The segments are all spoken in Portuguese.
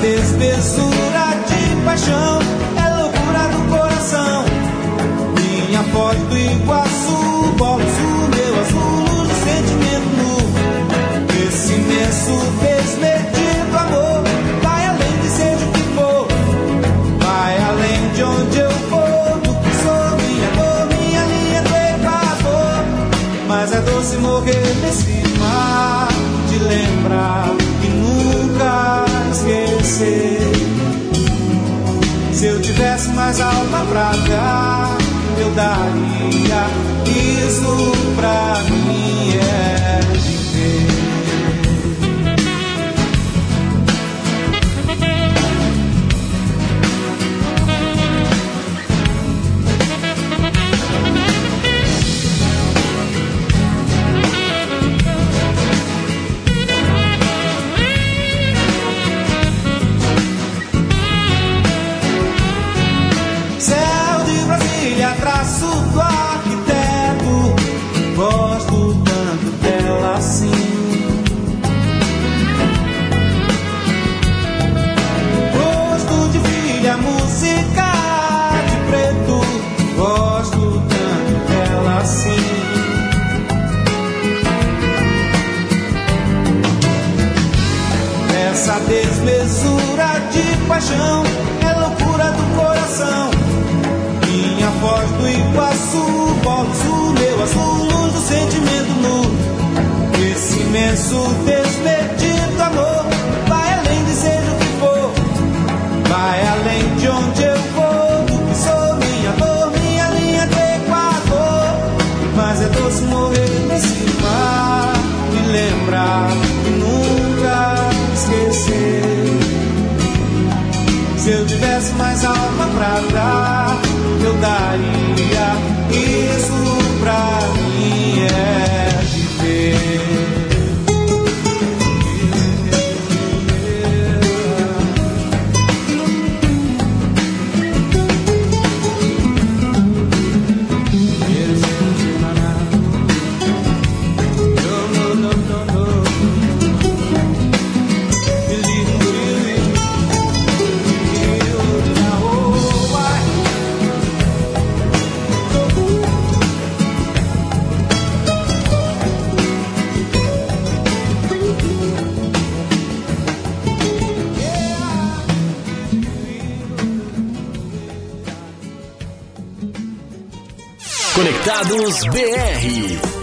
Desmesura de paixão mais alma pra dar, eu daria. Isso pra paixão é loucura do coração. Minha voz do Iguaçu, bolso meu azul, luz do sentimento nu. Esse imenso desmedido mais alma pra dar, eu daria. BR.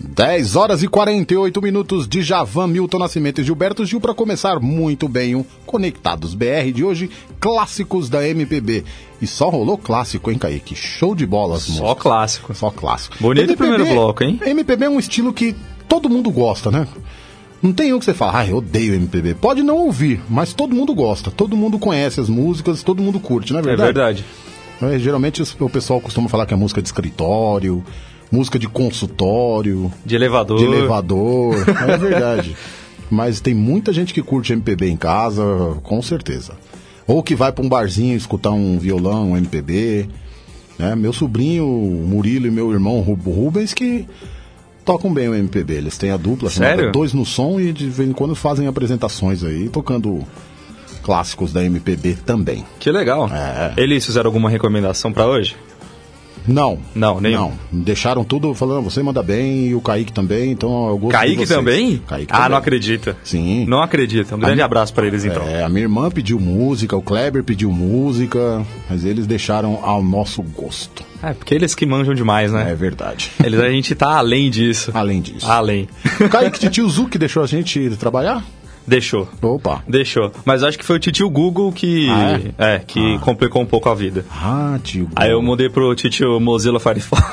Dez horas e 48 minutos de Javan, Milton Nascimento e Gilberto Gil para começar muito bem o Conectados BR de hoje, clássicos da MPB. E só rolou clássico, hein, Kaique? Show de bola as Só músicas. clássico. Só clássico. Bonito o primeiro bloco, hein? MPB é um estilo que todo mundo gosta, né? Não tem um que você fala, ah, eu odeio MPB. Pode não ouvir, mas todo mundo gosta, todo mundo conhece as músicas, todo mundo curte, não é É verdade? verdade. É, geralmente o pessoal costuma falar que é música de escritório, música de consultório, De elevador. de elevador. é verdade. Mas tem muita gente que curte MPB em casa, com certeza. Ou que vai para um barzinho escutar um violão, um MPB. né? Meu sobrinho, o Murilo e meu irmão Ru- Rubens, que tocam bem o MPB. Eles têm a dupla, Sério? dois no som, e de vez em quando fazem apresentações aí, tocando clássicos da MPB também. Que legal. É. Eles fizeram alguma recomendação pra hoje? Não. Não, nenhum. Não. Deixaram tudo falando, você manda bem e o Kaique também, então eu gosto de Kaique também? Kaique ah, também. não acredita. Sim. Não acredita. Um grande abraço pra eles então. É, a minha irmã pediu música, o Kleber pediu música, mas eles deixaram ao nosso gosto. É, porque eles que manjam demais, né? É verdade. Eles, a gente tá além disso. Além disso. Além. O Kaique Titio Zuc deixou a gente trabalhar? Deixou. Opa. Deixou. Mas acho que foi o titio Google que. Ah, é? que complicou um pouco a vida. Ah, tio. Aí eu mudei pro titio Mozilla Firefox.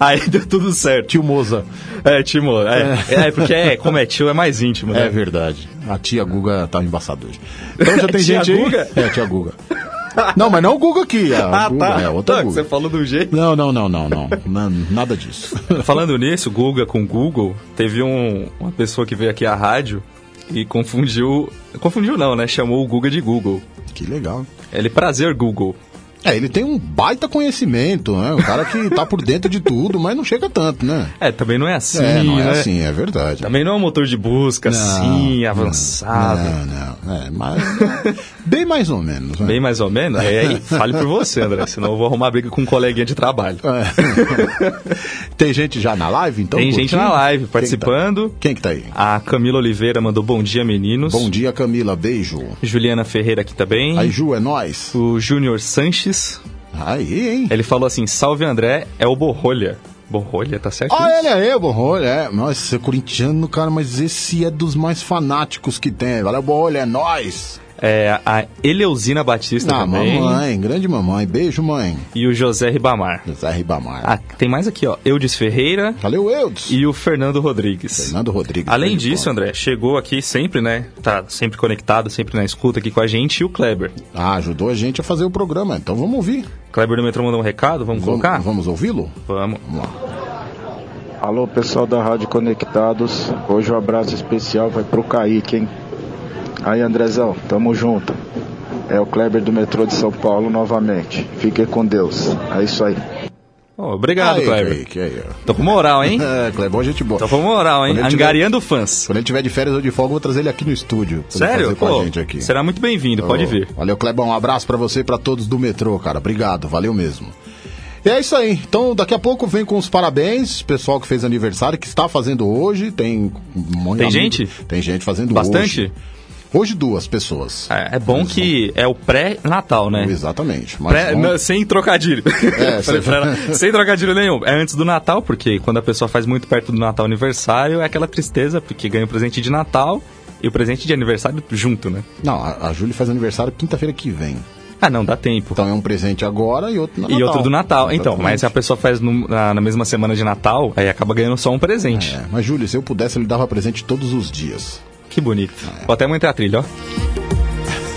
Aí deu tudo certo. Tio Moza. É, Timo. É, é porque é, como é tio, é mais íntimo, né? É verdade. A tia Guga tá embaçada hoje. Então já tem gente aí. Guga? É, a tia Guga. Não, mas não o Guga aqui. A Ah, Guga, tá. É outra Tá, Guga. Você falou de um jeito. Não, não, não, não, não. Não, Nada disso. Falando nisso, Guga com Google, teve um, uma pessoa que veio aqui à rádio e confundiu. Confundiu não, né? Chamou o Guga de Google. Que legal. Ele prazer Google. É, ele tem um baita conhecimento, né? O cara que tá por dentro de tudo, mas não chega tanto, né? É, também não é assim, é, não é né? assim, é verdade. Também não é um motor de busca assim, avançado. Não, não, é, mas bem mais ou menos. Né? Bem mais ou menos? É, aí, fale por você, André, senão eu vou arrumar briga com um coleguinha de trabalho. É. Tem gente já na live, então? Tem gente na live Quem participando. Quem que tá aí? A Camila Oliveira mandou bom dia, meninos. Bom dia, Camila, beijo. Juliana Ferreira aqui também. Aí, Ju, é nós. O Júnior Sanches. Aí, hein? Ele falou assim: salve André, é o Borrolha. Borrolha, tá certo? Isso? ele aí, Borrolha, é. Nossa, você é corintiano, cara, mas esse é dos mais fanáticos que tem. Valeu, Borrolha, é nós. É, a Eleusina Batista Ah, também. mamãe, grande mamãe. Beijo, mãe. E o José Ribamar. José Ribamar. Ah, tem mais aqui, ó. Eudes Ferreira Valeu, Eudes. e o Fernando Rodrigues. Fernando Rodrigues. Além disso, bom. André, chegou aqui sempre, né? Tá sempre conectado, sempre na escuta aqui com a gente, e o Kleber. Ah, ajudou a gente a fazer o programa, então vamos ouvir. Kleber do Metrô mandou um recado, vamos Vamos, colocar? vamos ouvi-lo? Vamos. Vamos lá. Alô, pessoal da Rádio Conectados. Hoje o abraço especial vai pro Kaique, hein? Aí, Andrezão, tamo junto. É o Kleber do metrô de São Paulo novamente. Fique com Deus. É isso aí. Ó, obrigado, aí, Kleber. Kaique, aí. Tô com moral, hein? É, Clebão, gente boa. Tô com moral, hein? Ele tiver- Angariando fãs. Quando ele tiver de férias ou de folga, eu vou trazer ele aqui no estúdio. Sério? Fazer com Pô, a gente aqui. será muito bem-vindo, pode Ô, vir. Valeu, Clebão. Um abraço pra você e pra todos do metrô, cara. Obrigado, valeu mesmo. E é isso aí. Então, daqui a pouco vem com os parabéns, pessoal que fez aniversário, que está fazendo hoje. Tem um monte Tem amigo- gente? Tem gente fazendo Bastante? hoje. Hoje duas pessoas. É, é bom que é o pré-natal, né? Exatamente. Mas Pré- não, sem trocadilho. É, ela, sem trocadilho nenhum. É antes do Natal, porque quando a pessoa faz muito perto do Natal aniversário, é aquela tristeza, porque ganha o presente de Natal e o presente de aniversário junto, né? Não, a, a Júlia faz aniversário quinta-feira que vem. Ah, não, dá tempo. Então é um presente agora e outro no e Natal. outro do Natal. Então, Exatamente. mas se a pessoa faz no- na, na mesma semana de Natal, aí acaba ganhando só um presente. É, mas Júlia, se eu pudesse, ele dava presente todos os dias. Que bonito. É. Vou até aumentar a trilha, ó.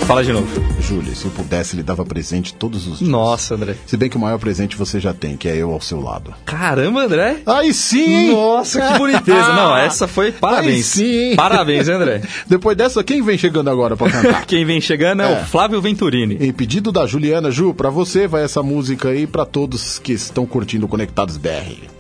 Fala de novo. Júlia, se eu pudesse, ele dava presente todos os dias. Nossa, André. Se bem que o maior presente você já tem, que é eu ao seu lado. Caramba, André. Aí sim? Nossa, que boniteza. Não, essa foi parabéns. Aí sim? Parabéns, André. Depois dessa, quem vem chegando agora pra cantar? Quem vem chegando é, É. o Flávio Venturini. em pedido da Juliana, Ju, pra você vai essa música aí pra todos que estão curtindo Conectados BR.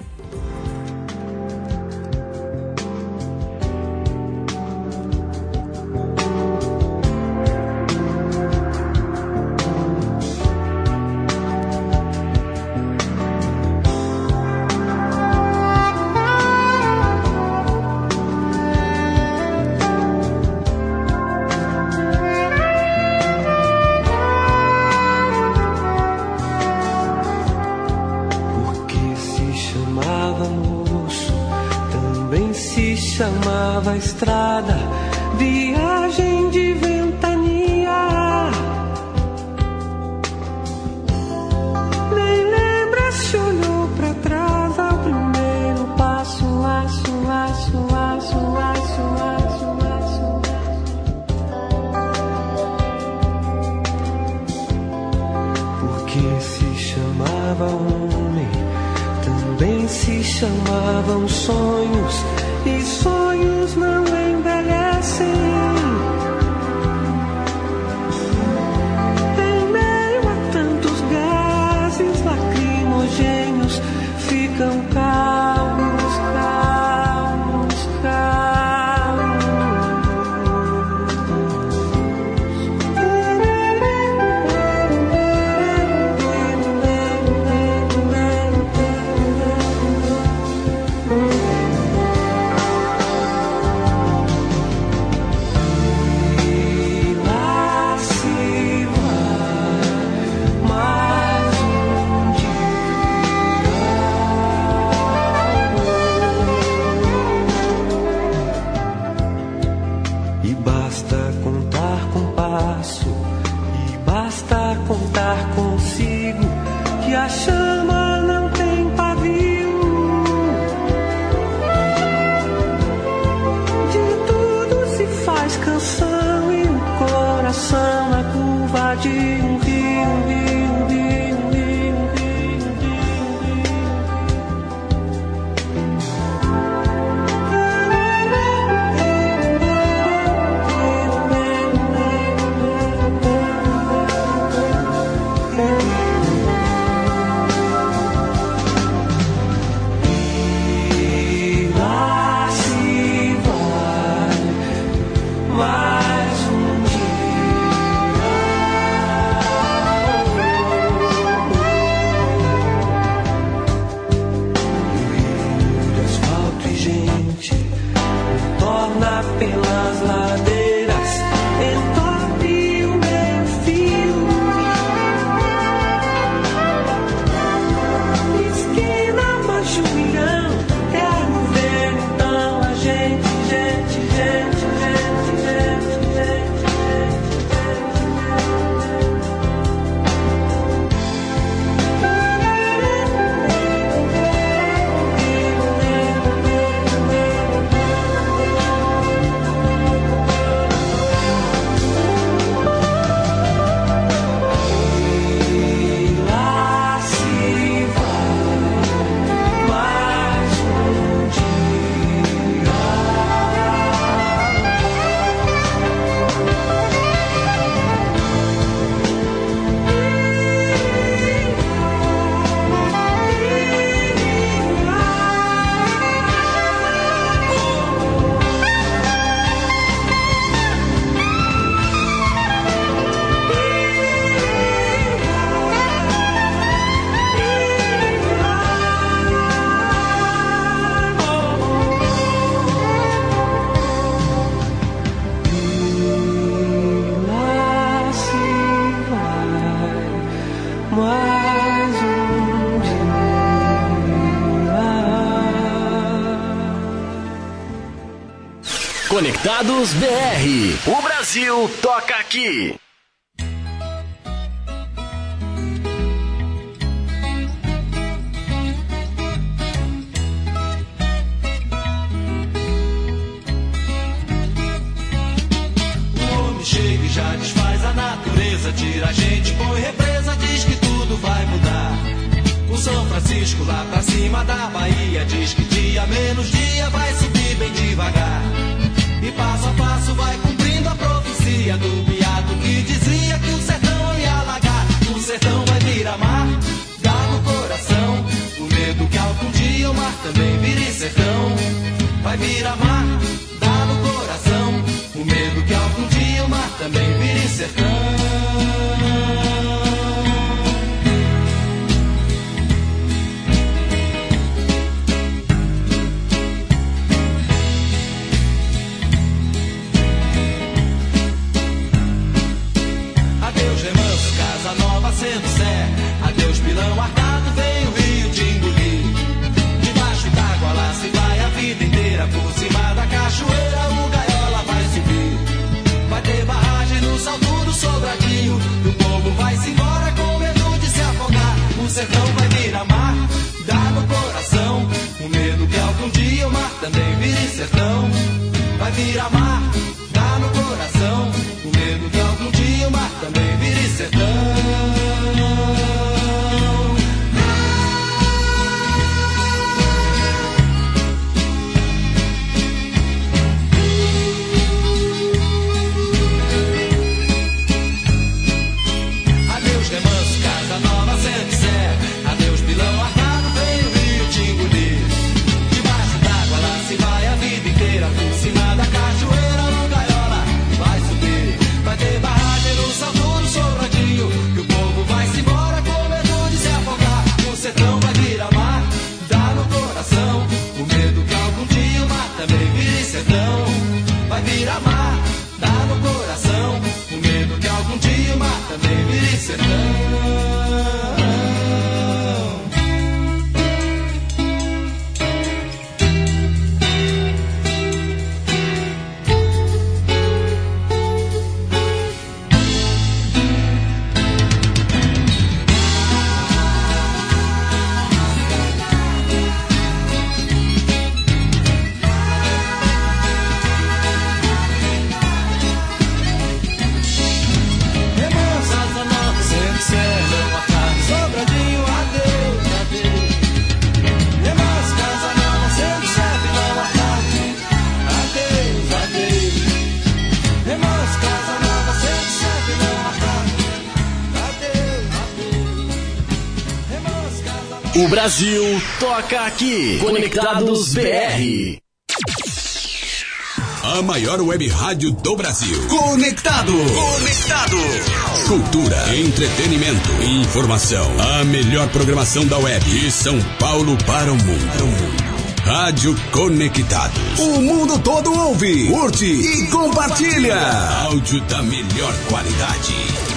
Chamava homem, também se chamavam sonhos, e sonhos não envelhecem. Conectados BR. O Brasil toca aqui. Brasil toca aqui. Conectados BR. A maior web rádio do Brasil. Conectado. Conectado. Cultura, entretenimento, informação. A melhor programação da web. De São Paulo para o mundo. Rádio Conectados. O mundo todo ouve, curte e compartilha. Áudio da melhor qualidade.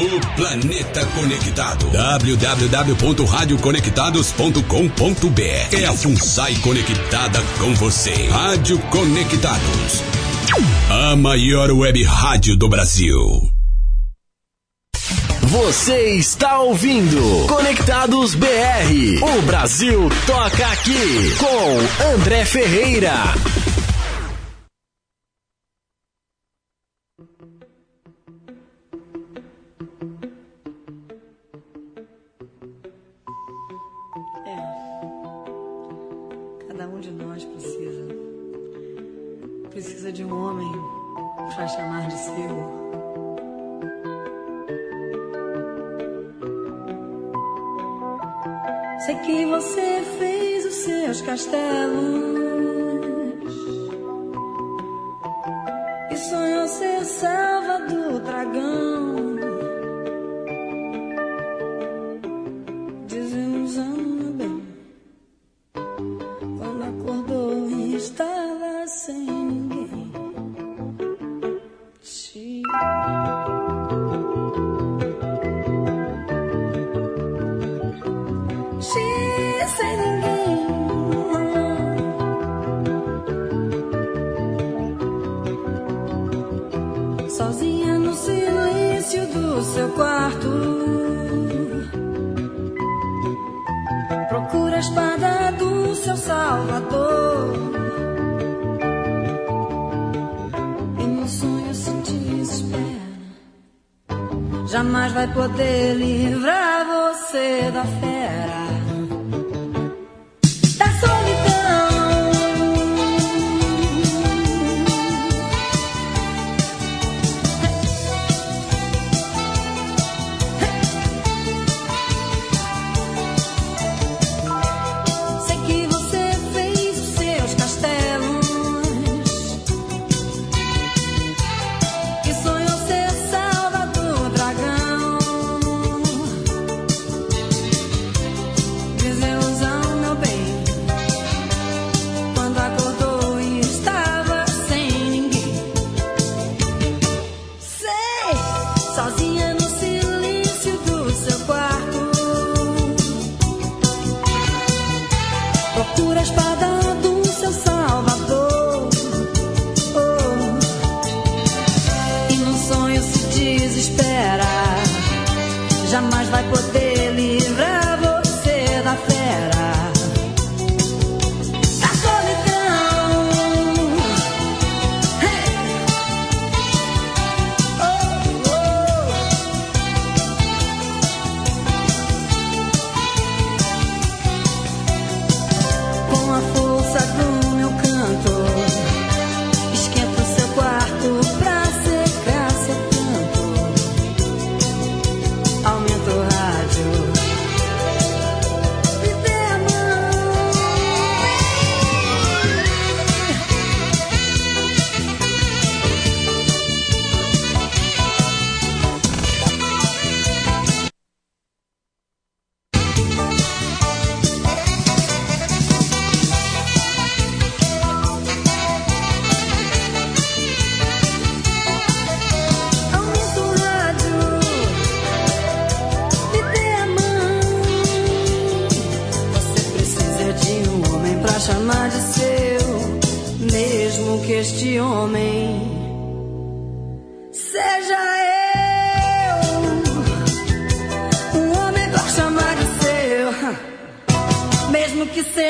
O planeta conectado. www.radioconectados.com.br É a FUNSAI conectada com você. Rádio Conectados. A maior web rádio do Brasil. Você está ouvindo Conectados BR. O Brasil toca aqui com André Ferreira. um homem para chamar de seu. Sei que você fez os seus castelos e sonhou seu céu. Livrar você da fera.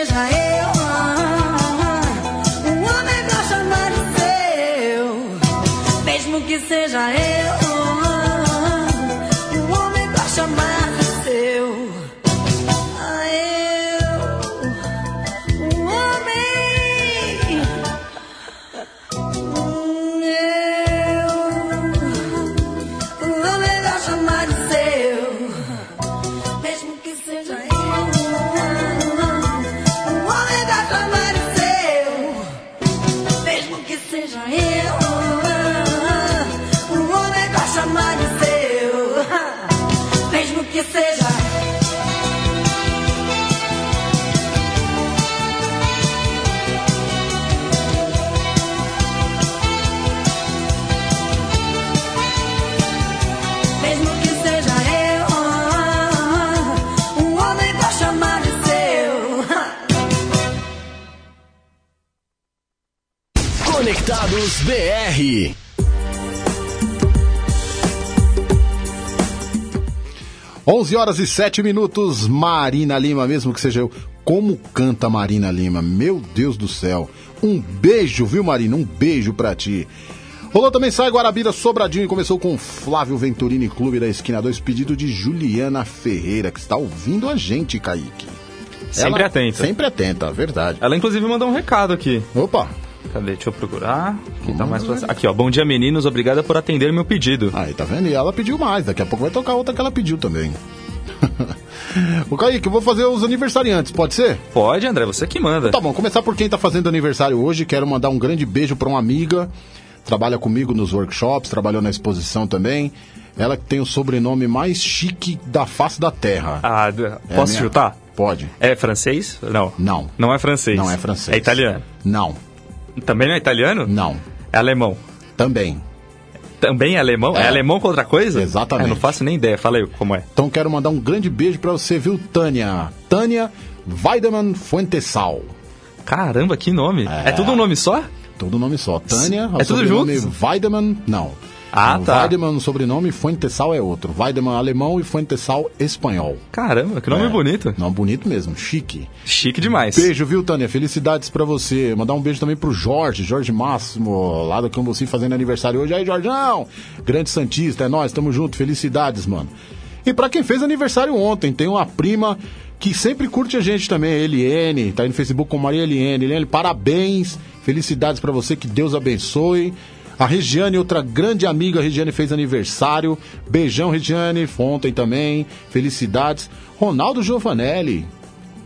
Seja eu. Um homem pra chamar de seu, mesmo que seja eu. BR. Onze horas e sete minutos, Marina Lima, mesmo que seja eu. Como canta Marina Lima? Meu Deus do céu. Um beijo, viu, Marina? Um beijo pra ti. Rolou também sai Guarabira Sobradinho e começou com Flávio Venturini Clube da Esquina 2, pedido de Juliana Ferreira, que está ouvindo a gente, Kaique. Sempre Ela- atenta. Sempre atenta, verdade. Ela inclusive mandou um recado aqui. Opa! Cadê? Deixa eu procurar. Aqui, tá mais pra... aqui ó. Bom dia, meninos. Obrigada por atender meu pedido. Aí, tá vendo? E ela pediu mais. Daqui a pouco vai tocar outra que ela pediu também. Ô, Kaique, eu vou fazer os aniversariantes, pode ser? Pode, André, você que manda. Tá bom, começar por quem tá fazendo aniversário hoje. Quero mandar um grande beijo pra uma amiga. Trabalha comigo nos workshops, trabalhou na exposição também. Ela que tem o sobrenome mais chique da face da terra. Ah, É posso minha- chutar? Pode. É francês? Não. Não. Não é francês. Não é francês. É italiano. Não. Também não é italiano? Não. É alemão. Também. Também é alemão? É, É. alemão com outra coisa? Exatamente. Eu não faço nem ideia. Fala aí como é. Então quero mandar um grande beijo pra você, viu, Tânia? Tânia Weidemann Fuentesal. Caramba, que nome. É, tudo um nome só? Todo nome só. Tânia, É tudo junto? Weidemann, não. Ah, tá. Weidemann no sobrenome, Fuentesal é outro. Weidemann alemão e Fuentesal espanhol. Caramba, que nome É. bonito. Não, bonito mesmo, chique. Chique demais. Beijo, viu, Tânia? Felicidades pra você. Mandar um beijo também pro Jorge, Jorge Máximo, lá do Cambuci fazendo aniversário hoje. Aí, Jorgão! Grande Santista, é nóis, tamo junto. Felicidades, mano. E pra quem fez aniversário ontem, tem uma prima que sempre curte a gente também, Eliene, tá aí no Facebook com Maria Eliene. Eliene, parabéns, felicidades pra você, que Deus abençoe. A Regiane, outra grande amiga, a Regiane fez aniversário. Beijão, Regiane, ontem também. Felicidades. Ronaldo Giovanelli.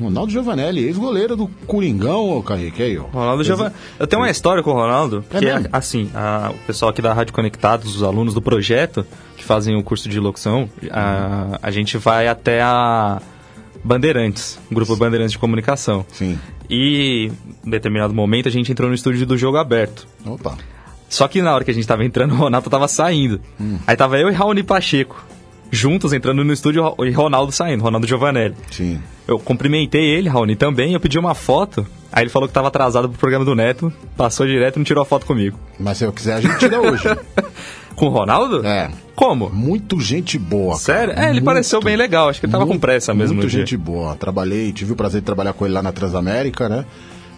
Ronaldo Giovanelli, ex-goleiro do Coringão, ô Kaique, aí, ó. Ronaldo vai... Eu tenho uma história com o Ronaldo, É que é, mesmo? assim, a- o pessoal aqui da Rádio Conectados, os alunos do projeto, que fazem o curso de locução, a, a gente vai até a Bandeirantes, o grupo Bandeirantes de Comunicação. Sim. E, em determinado momento, a gente entrou no estúdio do Jogo Aberto. Opa. Só que na hora que a gente tava entrando, o Ronaldo tava saindo. Hum. Aí tava eu e Raoni Pacheco, juntos entrando no estúdio e Ronaldo saindo, Ronaldo Giovanelli. Sim. Eu cumprimentei ele, Raoni, também, eu pedi uma foto. Aí ele falou que tava atrasado pro programa do Neto, passou direto e não tirou a foto comigo. Mas se eu quiser, a gente tira hoje. Com o Ronaldo? É. Como? Muito gente boa. cara. Sério? É, ele Muito, pareceu bem legal, acho que ele tava com muito, pressa mesmo Muito no dia. gente boa. Trabalhei, tive o prazer de trabalhar com ele lá na Transamérica, né?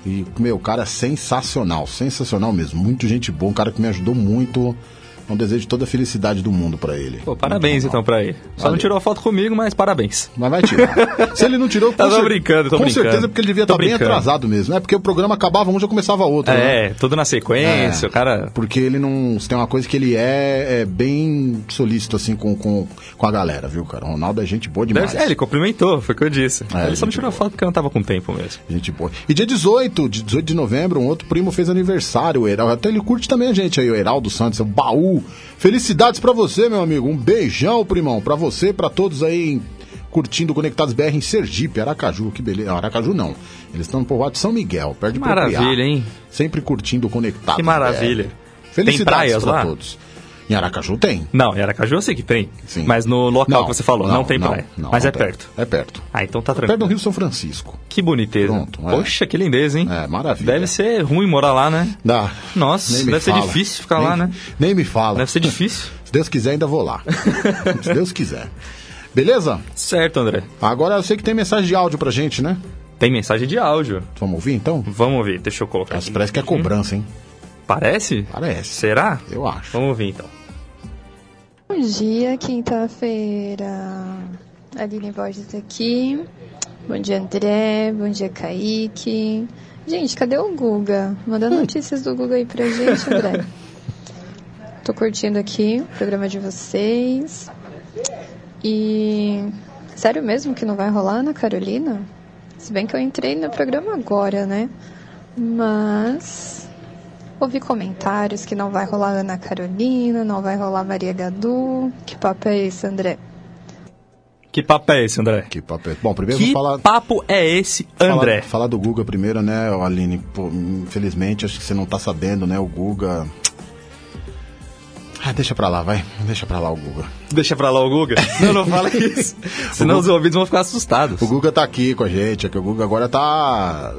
E, meu, cara sensacional, sensacional mesmo. Muito gente boa, um cara que me ajudou muito. Um desejo toda a felicidade do mundo pra ele. Pô, parabéns então pra ele. Só não Valeu. tirou a foto comigo, mas parabéns. Mas vai tirar. Se ele não tirou, com, cer- brincando, com brincando. certeza porque ele devia Tô estar bem brincando. atrasado mesmo. É porque o programa acabava um, já começava outro. né? É, tudo na sequência, É. o cara... Porque ele não. Se tem uma coisa que ele é, é bem solícito, assim, com, com, com a galera, viu, cara? O Ronaldo é gente boa demais. Deve- é, ele cumprimentou, foi o que eu disse. É, ele só não tirou a foto porque eu não tava com tempo mesmo. Gente boa. E dia 18, de 18 de novembro, um outro primo fez aniversário, o Heraldo. Até ele curte também a gente aí, o Heraldo Santos, o baú. Felicidades pra você, meu amigo. Um beijão, primão. Pra você, pra todos aí em- curtindo Conectados BR em Sergipe, Aracaju. Que beleza. Ah, Aracaju não. Eles estão no povoado de São Miguel, perto de Maravilha, hein? Sempre curtindo Conectados Que maravilha. BR. Felicidades lá? todos. Em Aracaju tem. Não, em Aracaju eu sei que tem. Sim. Mas no local que você falou, não, tem praia. não, mas não é tem. perto. É perto. Ah, então tá Perto do tranquilo. Rio São Francisco. Que boniteza. Pronto, é. Poxa, que lindeza, hein? É, maravilha. Deve ser ruim morar lá, né? Dá. Nossa, deve ser fala. difícil ficar Nem- lá, né? Nem me fala. Deve ser difícil. Se Deus quiser, ainda vou lá. Se Deus quiser. Beleza? certo, André. Agora eu sei que tem mensagem de áudio pra gente, né? Tem mensagem de áudio. Vamos ouvir então? Vamos ouvir, deixa eu colocar Mas parece que é cobrança, hein? Parece? Parece. Será? Eu acho. Vamos ouvir então. Bom dia, quinta-feira. Aline Borges aqui. Bom dia, André. Bom dia, Kaique. Gente, cadê o Guga? Manda notícias do Guga aí pra gente, André. Tô curtindo aqui o programa de vocês. E. Sério mesmo que não vai rolar na Carolina? Se bem que eu entrei no programa agora, né? Mas. Ouvi comentários que não vai rolar Ana Carolina, não vai rolar Maria Gadu. Que papo é esse, André? Que papo é esse, André? Que papo é... Bom, primeiro Que vou falar... papo é esse, falar- André? Falar, do Guga primeiro, né, Aline? Pô, infelizmente, acho que você não tá sabendo, né? O Guga. Ah, deixa pra lá, vai. Deixa pra lá o Guga. Deixa pra lá o Guga. Não, não fala isso. Senão os ouvidos vão ficar assustados. O Guga tá aqui com a gente, é que o Guga agora tá.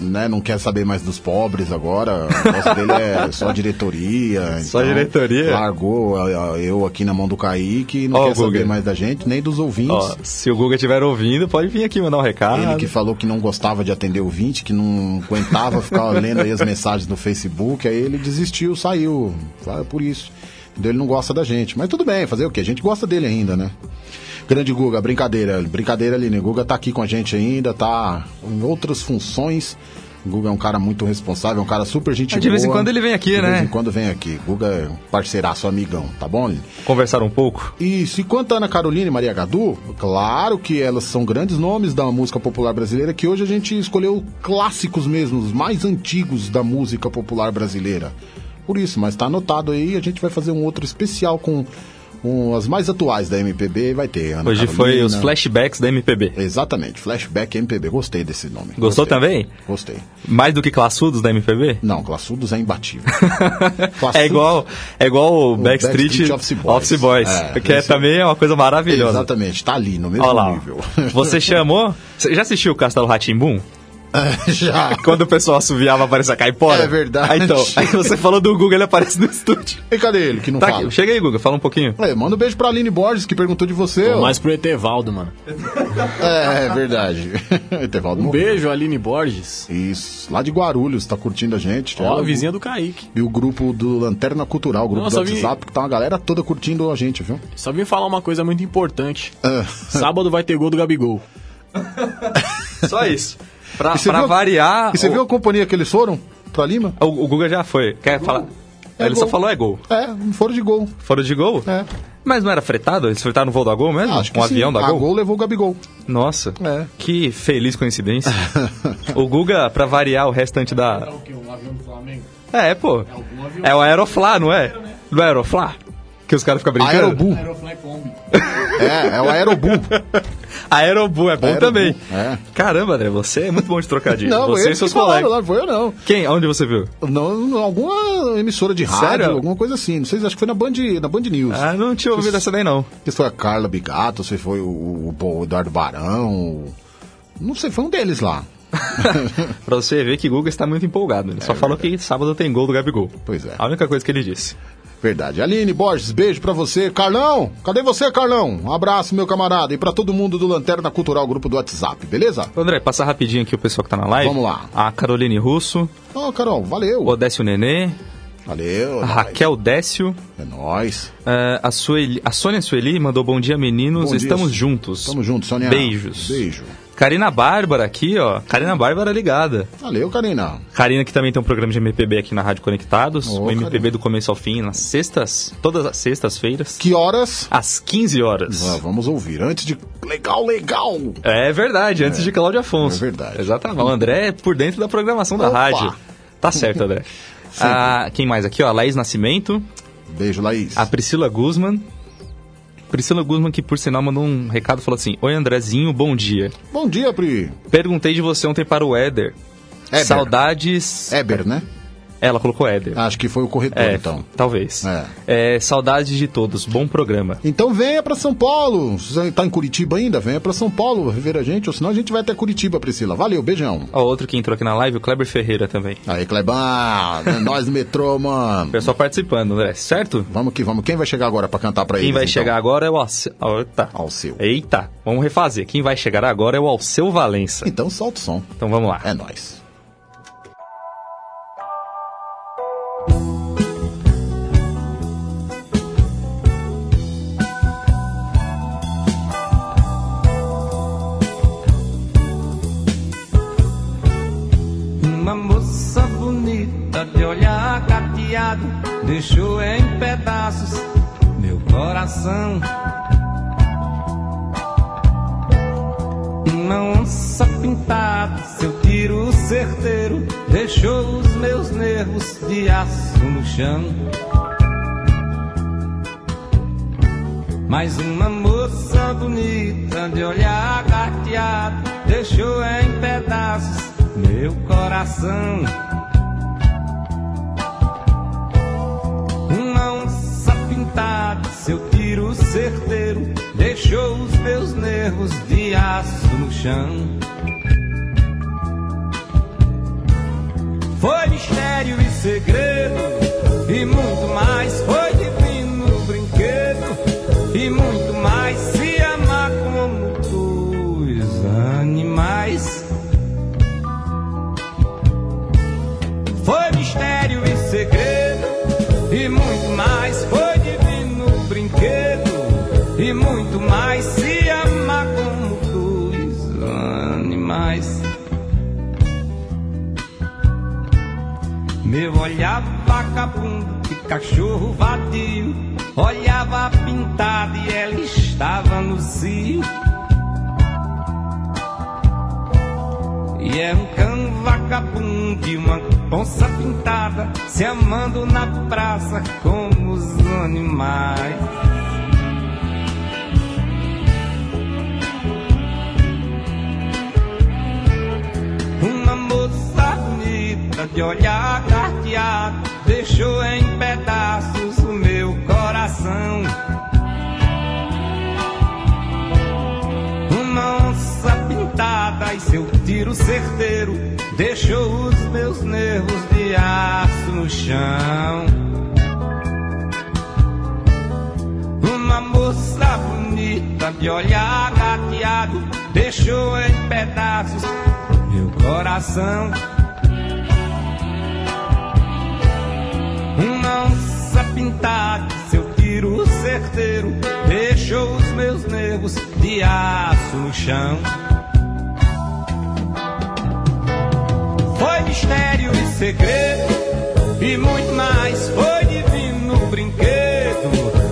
né, não quer saber mais dos pobres agora. O negócio dele é só diretoria. Só então, diretoria? Largou eu aqui na mão do Kaique, não Ó, quer saber Guga. mais da gente, nem dos ouvintes. Ó, se o Guga estiver ouvindo, pode vir aqui mandar um recado. Ele que falou que não gostava de atender o 20, que não aguentava ficar lendo aí as mensagens do Facebook, aí ele desistiu, saiu. Foi por isso. Ele não gosta da gente. Mas tudo bem, fazer o quê? A gente gosta dele ainda, né? Grande Guga, brincadeira. Brincadeira ali, né? Guga tá aqui com a gente ainda, tá em outras funções. Guga é um cara muito responsável, um cara super gente Ah, de vez em quando ele vem aqui, de né? De vez em quando vem aqui. Guga é um parceiraço, amigão, tá bom? Conversar um pouco. Isso, e quanto a Ana Carolina e Maria Gadu, claro que elas são grandes nomes da música popular brasileira, que hoje a gente escolheu clássicos mesmo, os mais antigos da música popular brasileira. Por isso, mas tá anotado aí, a gente vai fazer um outro especial com, com as mais atuais da MPB, vai ter Ana Hoje foi Carolina. os flashbacks da MPB. Exatamente, Flashback MPB, gostei desse nome. Gostou Gostei. também? Gostei. Mais do que classudos da MPB? Não, Classudos é imbatível. É Classudos- igual, é igual o Backstreet, Backstreet Office Boys. Office Boys, É, que é esse- também é uma coisa maravilhosa. Exatamente, tá ali, no mesmo Olha lá, nível. você chamou... Você já assistiu o Castelo Ratimbum? Já. Quando o pessoal assoviava, aparecia caipora. É verdade. Aí, então, aí você falou do Guga, ele aparece no estúdio. E cadê ele que não Tá fala? aqui, chega aí, Guga, fala um pouquinho. É, manda um beijo pra Aline Borges, que perguntou de você. ó. Mais pro Etevaldo, mano. É, é verdade. Etevaldo Um morreu. beijo, Aline Borges. Isso, lá de Guarulhos, tá curtindo a gente. Ó, É, o- vizinha do Kaique. E o grupo do Lanterna Cultural, o grupo Nossa, do vi- WhatsApp, que tá uma galera toda curtindo a gente, viu? Só vim falar uma coisa muito importante. Ah. Sábado vai ter gol do Gabigol. Só isso. Pra, E pra viu- variar. E você o, viu a companhia que eles foram pra Lima? o, o Guga já foi. Quer falar? É ele gol. só falou é gol. É, foram de gol. Foram de gol? É. Mas não era fretado? Eles fretaram no voo da Gol mesmo? Acho que um sim. avião da a Gol? gol levou o Gabigol. Nossa. É. Que feliz coincidência. o Guga, pra variar o restante da. Um avião do Flamengo. É, pô. É o Aeroflá, não é? Não é Aeroflá? Que os caras ficam brincando? Aerobu. É, é o Aerobu. Aerobu é bom Aerobu, também. é. Caramba, André, você é muito bom de trocadilho. Não, você e seus colegas. não foi eu não. Quem? Onde você viu? não. Alguma emissora de rádio, Sério? alguma coisa assim. Não sei, acho que foi na Band, na Band News. Ah, não tinha ouvido essa daí, não. Se foi a Carla Bigato, se foi o, o, o Eduardo Barão. Não sei, foi um deles lá. Pra você ver que Guga está muito empolgado. Ele só falou que sábado tem gol do Gabigol. Pois é. A única coisa que ele disse. Verdade. Aline Borges, beijo pra você. Carlão, cadê você, Carlão? Um abraço, meu camarada. E pra todo mundo do Lanterna Cultural, grupo do WhatsApp, beleza? André, passar rapidinho aqui o pessoal que tá na live. Vamos lá. A Caroline Russo, Ó, Carol, valeu. o Odécio Nenê, Valeu. a Raquel Décio, É nóis. eh, a, Sueli, a Sônia Sueli mandou bom dia, meninos. Bom dia, Estamos Su- juntos. Tamo junto, Sonia. Beijos. Beijo. Karina Bárbara aqui, ó. Karina Bárbara ligada. Valeu, Karina. Karina que também tem um programa de MPB aqui na Rádio Conectados. Ô, o MPB Karina. do começo ao fim, nas sextas, todas as sextas-feiras, Que horas? às 15 horas. Ah, vamos ouvir. Antes de. Legal, legal. É verdade, antes de Cláudio Afonso. É verdade. Exatamente. O André é por dentro da programação da Opa. rádio. Tá certo, André. Ah, quem mais aqui, ó? Laís Nascimento, Beijo, Laís. a Priscila Guzman. Priscila Guzman, que por sinal mandou um recado, falou assim: Oi Andrezinho, bom dia. Bom dia, Pri. Perguntei de você ontem para o Éder. Éder. Saudades. Eber, né? Ela colocou Éder. Acho que foi o corretor, é, então. talvez. É. É, saudades de todos. Bom programa. Então venha pra São Paulo. Você tá em Curitiba ainda? Venha pra São Paulo ver a gente, ou senão a gente vai até Curitiba, Priscila. Valeu, beijão. Ó, outro que entrou aqui na live, o Kleber Ferreira também. Aí, Clebão, é nós metrô, mano. Pessoal participando, André, certo? Vamos que vamos. Quem vai chegar agora pra cantar pra Quem eles? vai então? chegar agora é o Alceu. Eita. Alceu. Eita, vamos refazer. Quem vai chegar agora é o Alceu Valença. Então solta o som. Então vamos lá. É nóis. Cateado deixou em pedaços meu coração. Uma onça pintada, seu tiro certeiro deixou os meus nervos de aço no chão. Mais uma moça bonita de olhar carteado deixou em pedaços meu coração. Seu tiro certeiro deixou os meus nervos de aço no chão. Foi mistério e segredo e muito mais. Foi divino brinquedo e muito mais. Se amar como dois animais. Foi mistério e Meu olhar vagabundo de cachorro vadio. Olhava pintado e ela estava no cio E é um cão vagabundo e uma onça pintada Se amando na praça como os animais de olhar carteado deixou em pedaços o meu coração. Uma onça pintada e seu tiro certeiro deixou os meus nervos de aço no chão. Uma moça bonita de olhar gateado deixou em pedaços meu coração. Uma onça pintada, seu tiro certeiro deixou os meus nervos de aço no chão. Foi mistério e segredo e muito mais. Foi divino brinquedo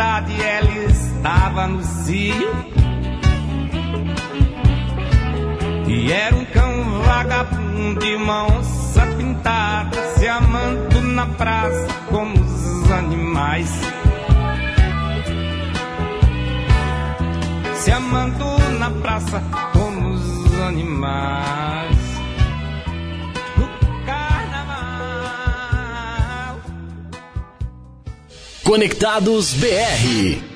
pintado e ela estava no cio. E era um cão vagabundo e uma onça pintada Se amando na praça como os animais. Se amando na praça como os animais Conectados BR.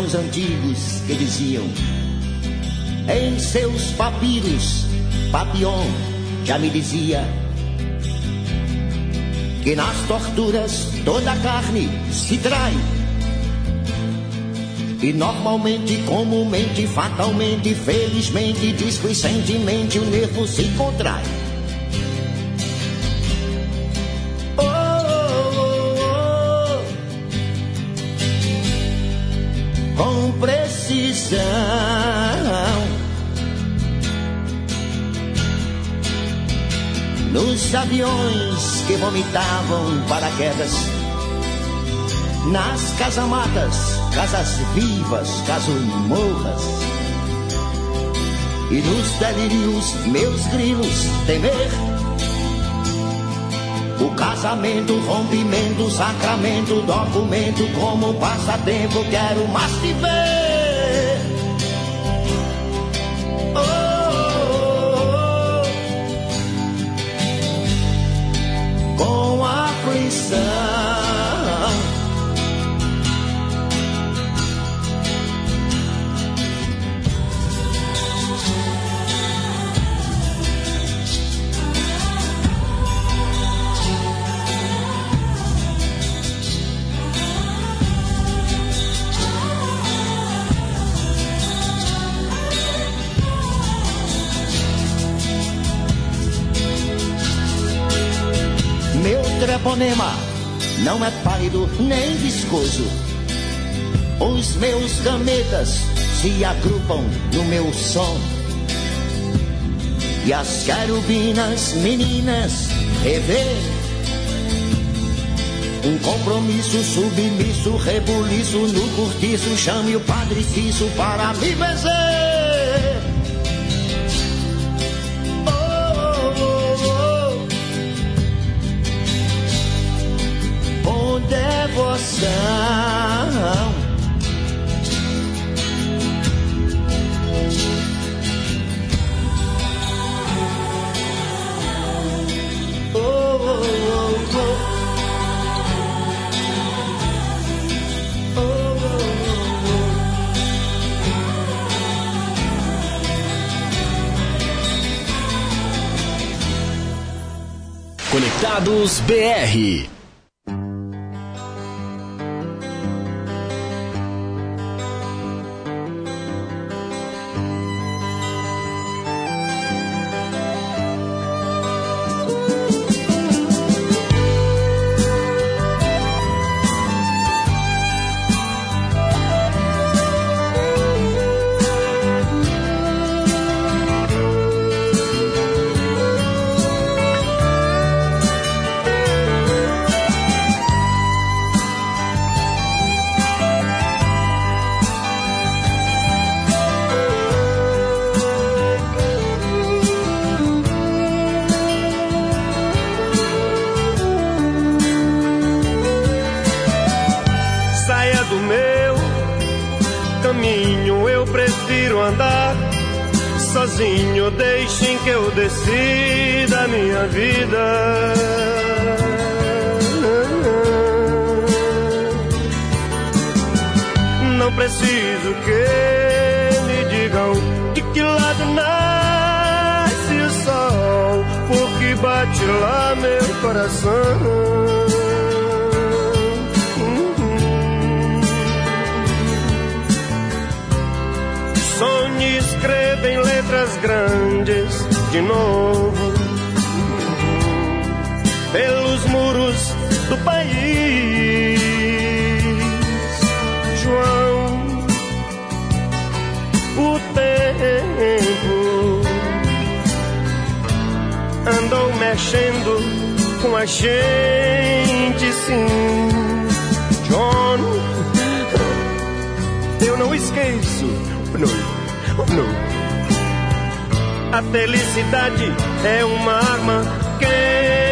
Os antigos que diziam em seus papiros, Papillon já me dizia que nas torturas toda a carne se trai. E normalmente, comumente, fatalmente, felizmente, displicentemente, o nervo se contrai. Nos aviões que vomitavam paraquedas. Nas casamatas, casas vivas, casumorras. E nos delírios, meus grilos, temer. O casamento, rompimento, sacramento, documento, como passatempo, quero mais te ver. Aflição. Treponema não é pálido nem viscoso. Os meus gametas se agrupam no meu som. E as querubinas meninas revê um compromisso submisso, rebuliço no cortiço. Chame o padre Cício para me benzer. devoção. Oh, oh, oh, Conectados BR. Grandes de novo pelos muros do país. João, o tempo andou mexendo com a gente, sim. John, eu não esqueço não, não. A felicidade é uma arma quente,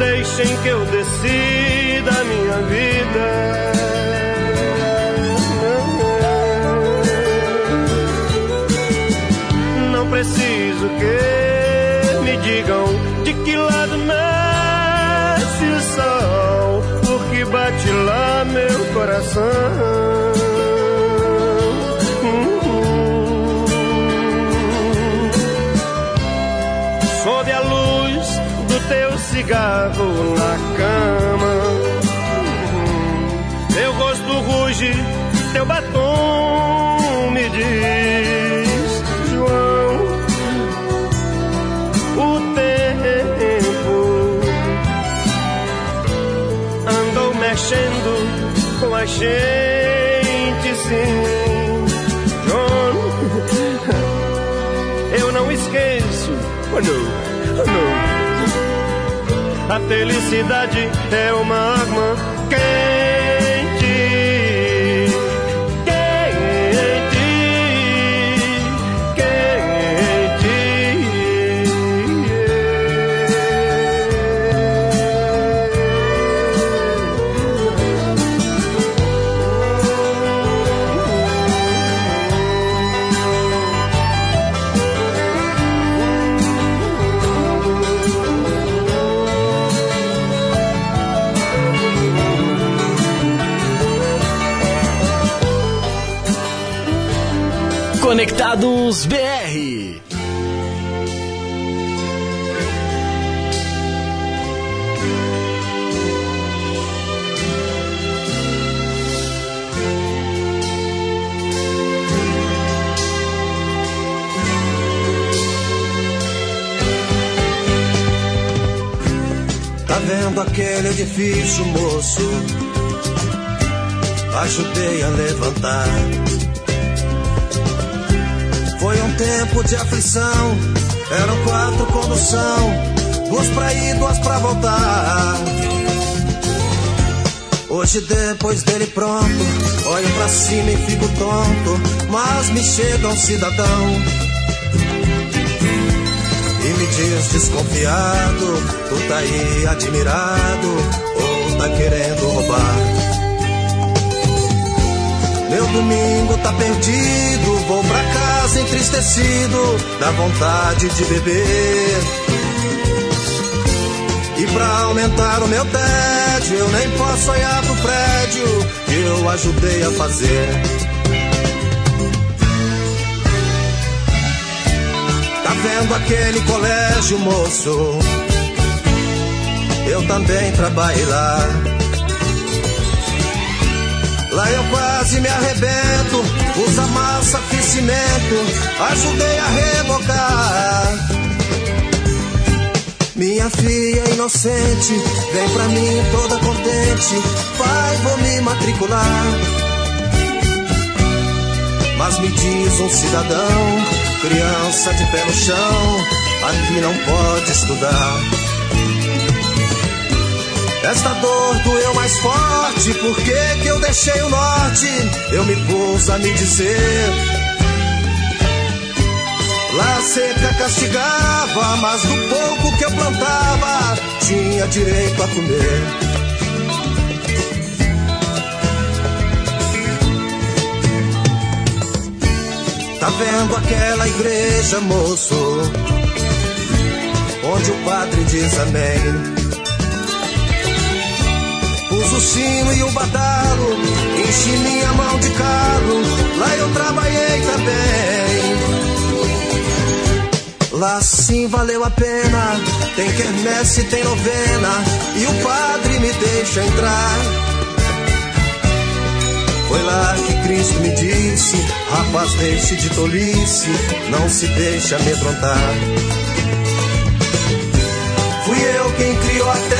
Deixem que eu decida a minha vida. Não preciso que me digam de que lado nasce o sol, porque bate lá meu coração. Teu cigarro na cama. Teu rosto ruge, teu batom me diz, João, o tempo andou mexendo com a gente, felicidade é uma arma Conectados BR. Tá vendo aquele edifício, moço? ajudei a levantar. Foi um tempo de aflição, eram quatro condução, duas pra ir, duas pra voltar. Hoje depois dele pronto, olho pra cima e fico tonto, mas me chega um cidadão e me diz desconfiado, tu tá aí admirado ou tá querendo roubar? Domingo tá perdido, vou pra casa entristecido, dá vontade de beber. E pra aumentar o meu tédio, eu nem posso olhar pro prédio que eu ajudei a fazer. Tá vendo aquele colégio, moço? Eu também trabalhei lá. Eu quase me arrebento, usa massa, fiz cimento, ajudei a rebocar. Minha filha inocente, vem pra mim toda contente, pai, vou me matricular. Mas me diz um cidadão, criança de pé no chão, aqui não pode estudar. Esta dor doeu mais forte, por que que eu deixei o norte? Eu me pus a me dizer. Lá a seca castigava, mas do pouco que eu plantava, tinha direito a comer. Tá vendo aquela igreja, moço? Onde o padre diz amém. O sino e o badalo, enchi minha mão de calo, lá eu trabalhei também. Lá sim valeu a pena, tem quermesse, tem novena, e o padre me deixa entrar. Foi lá que Cristo me disse, rapaz deixe de tolice, não se deixe amedrontar. Fui eu quem criou a terra,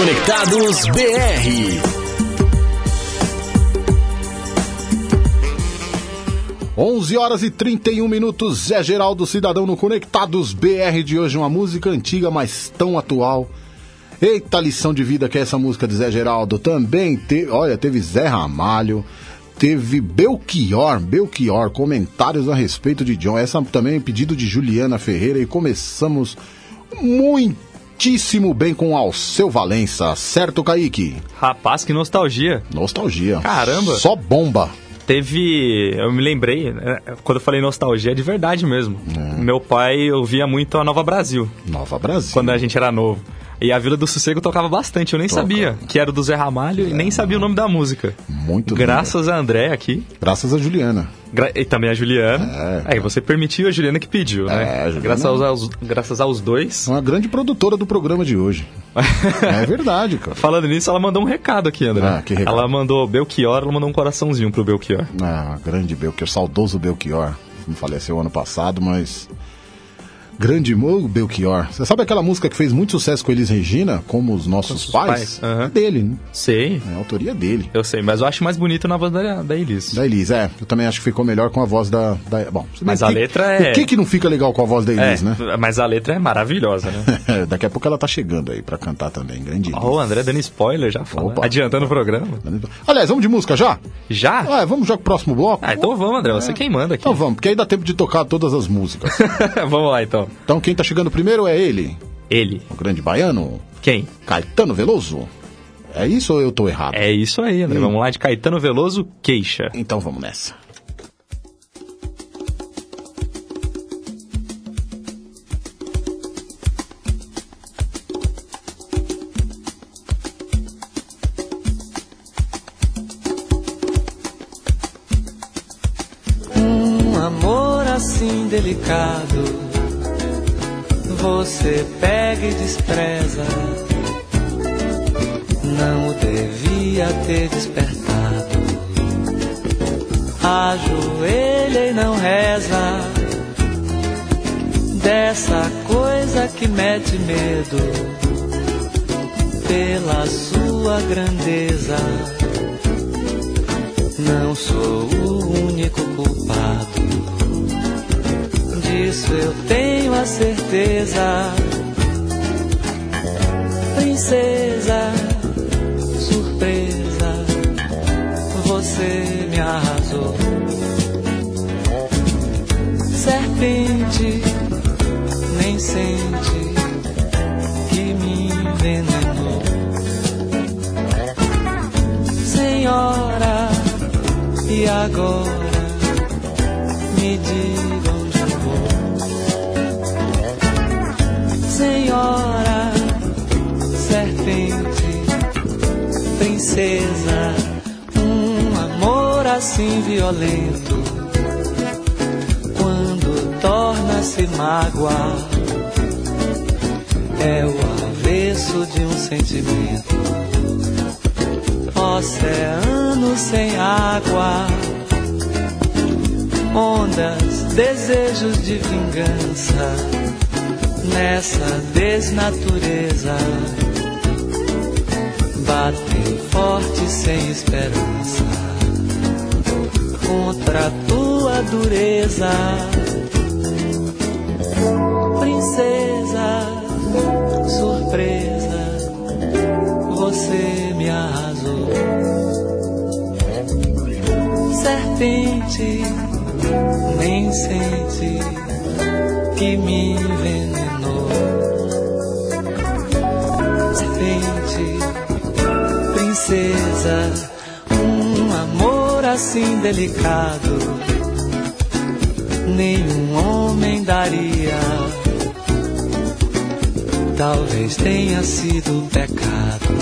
Conectados BR. 11 horas e 31 minutos, Zé Geraldo Cidadão no Conectados BR de hoje, uma música antiga, mas tão atual. Eita lição de vida que é essa música de Zé Geraldo. Também, te, olha, teve Zé Ramalho, teve Belchior, Belchior, comentários a respeito de John. Essa também é pedido de Juliana Ferreira e começamos muitíssimo bem com Alceu Valença, certo, Kaique? Rapaz, que nostalgia. Nostalgia. Caramba. Só bomba. Teve. Eu me lembrei, né, quando eu falei nostalgia, é de verdade mesmo. Meu pai ouvia muito a Nova Brasil. Nova Brasil. Quando a gente era novo. E a Vila do Sossego tocava bastante, eu nem Toca. sabia que era do Zé Ramalho e nem sabia o nome da música. Muito Graças a André aqui. Graças a Juliana. Gra- e também a Juliana. É. Aí você permitiu a Juliana que pediu, né? É, Graças aos, graças aos dois. Uma grande produtora do programa de hoje. é verdade, cara. Falando nisso, ela mandou um recado aqui, André. Ah, que recado? Ela mandou Belchior, ela mandou um coraçãozinho pro Belchior. Ah, grande Belchior, saudoso Belchior. Não faleceu ano passado, mas. Grande Mo Belchior. Você sabe aquela música que fez muito sucesso com Elis Regina, como os nossos Nossos pais? pais, aham. É dele, né? Sei. É a autoria dele. Eu sei, mas eu acho mais bonito na voz da, da Elis. Da Elis, é. Eu também acho que ficou melhor com a voz da. da- bom, Mas que- a letra é- O que que não fica legal com a voz da Elis, É, né? mas a letra é maravilhosa, né? Daqui a pouco ela tá chegando aí pra cantar também. Grande Elis. Ó, o André dando spoiler já fala. Opa. Adiantando o programa. Aliás, vamos de música já? Já? Ah, vamos já pro próximo bloco? Ah, então vamos, André. Você quem manda aqui. Então vamos, porque aí dá tempo de tocar todas as músicas. vamos lá, então. Então quem tá chegando primeiro é ele. Ele. O grande baiano. Quem? Caetano Veloso. É isso ou eu tô errado? É isso aí, André. Hum. Vamos lá de Caetano Veloso, queixa. Então vamos nessa. Um amor assim delicado você pega e despreza. Não devia ter despertado. Ajoelha e não reza dessa coisa que mete medo pela sua grandeza. Não sou o único culpado disso eu tenho a certeza. Princesa, surpresa, você me arrasou. Serpente, nem sente que me envenenou. Senhora, e agora princesa, um amor assim violento, quando torna-se mágoa, é o avesso de um sentimento. Oceano sem água, ondas, desejos de vingança nessa desnatureza. Batem forte sem esperança contra a tua dureza. Princesa, surpresa, você me arrasou. Serpente, nem sente que me envenenou. Princesa, um amor assim delicado, nenhum homem daria. Talvez tenha sido um pecado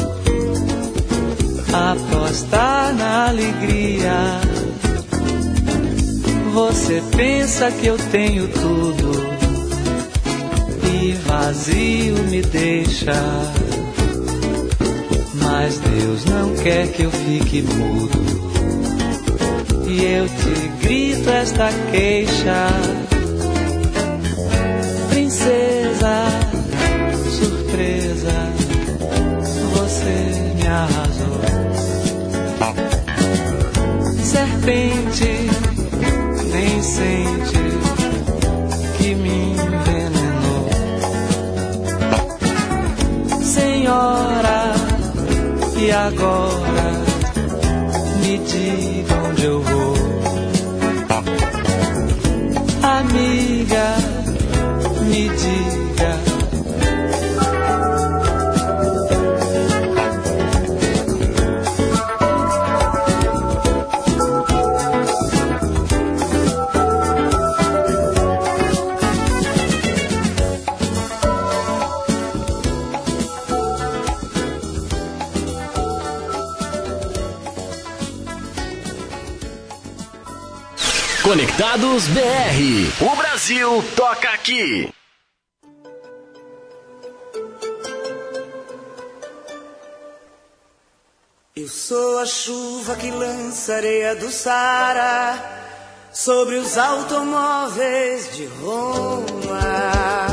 apostar na alegria. Você pensa que eu tenho tudo e vazio me deixa. Mas Deus não quer que eu fique mudo. E eu te grito esta queixa. Conectados BR. O Brasil toca aqui. Eu sou a chuva que lança areia do Sara sobre os automóveis de Roma.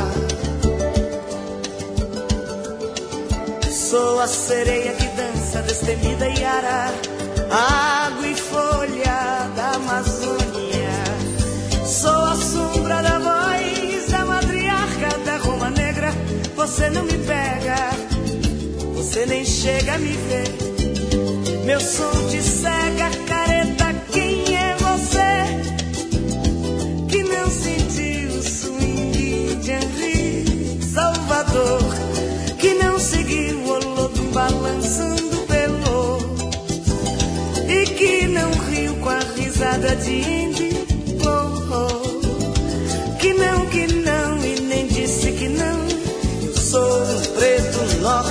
Sou a sereia que dança destemida e ara, água Você não me pega, você nem chega a me ver. Meu som te cega, careta, quem é você? Que não sentiu o swing de Henri Salvador Que não seguiu o Olodum balançando pelo E que não riu com a risada de Indy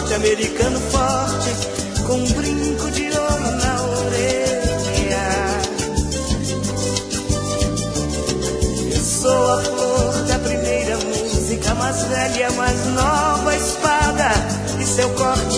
norte-americano forte, com um brinco de ouro na orelha. Eu sou a flor da primeira música, mais velha, mais nova espada, e seu corte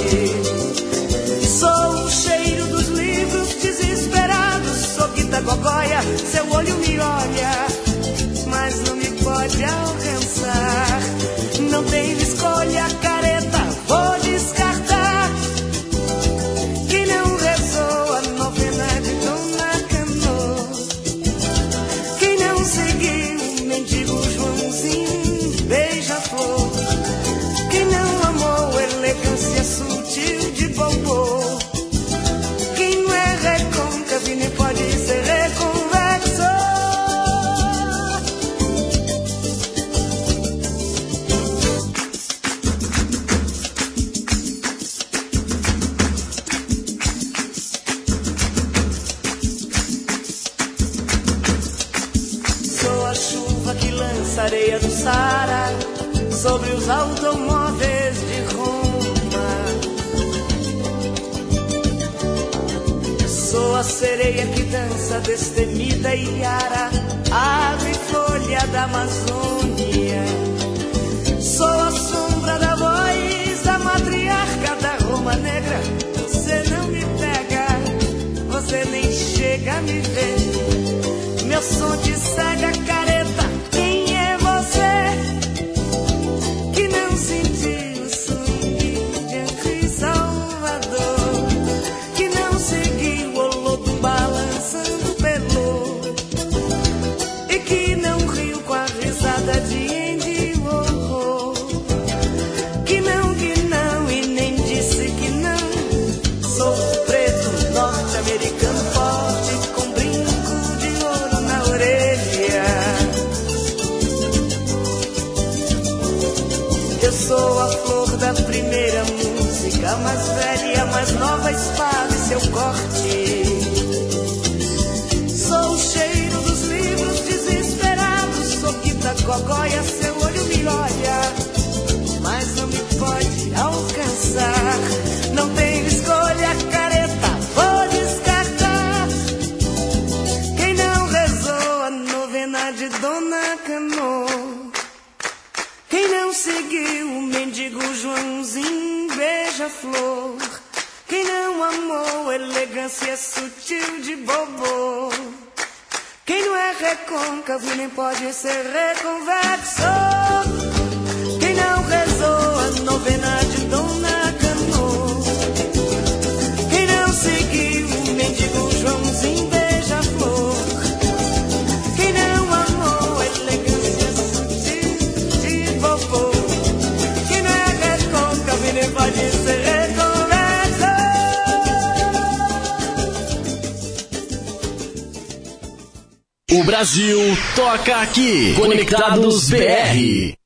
seguiu o mendigo Joãozinho beija-flor. Quem não amou elegância sutil de bobo. Quem não é recôncavo nem pode ser reconverso. O Brasil toca aqui. Conectados BR.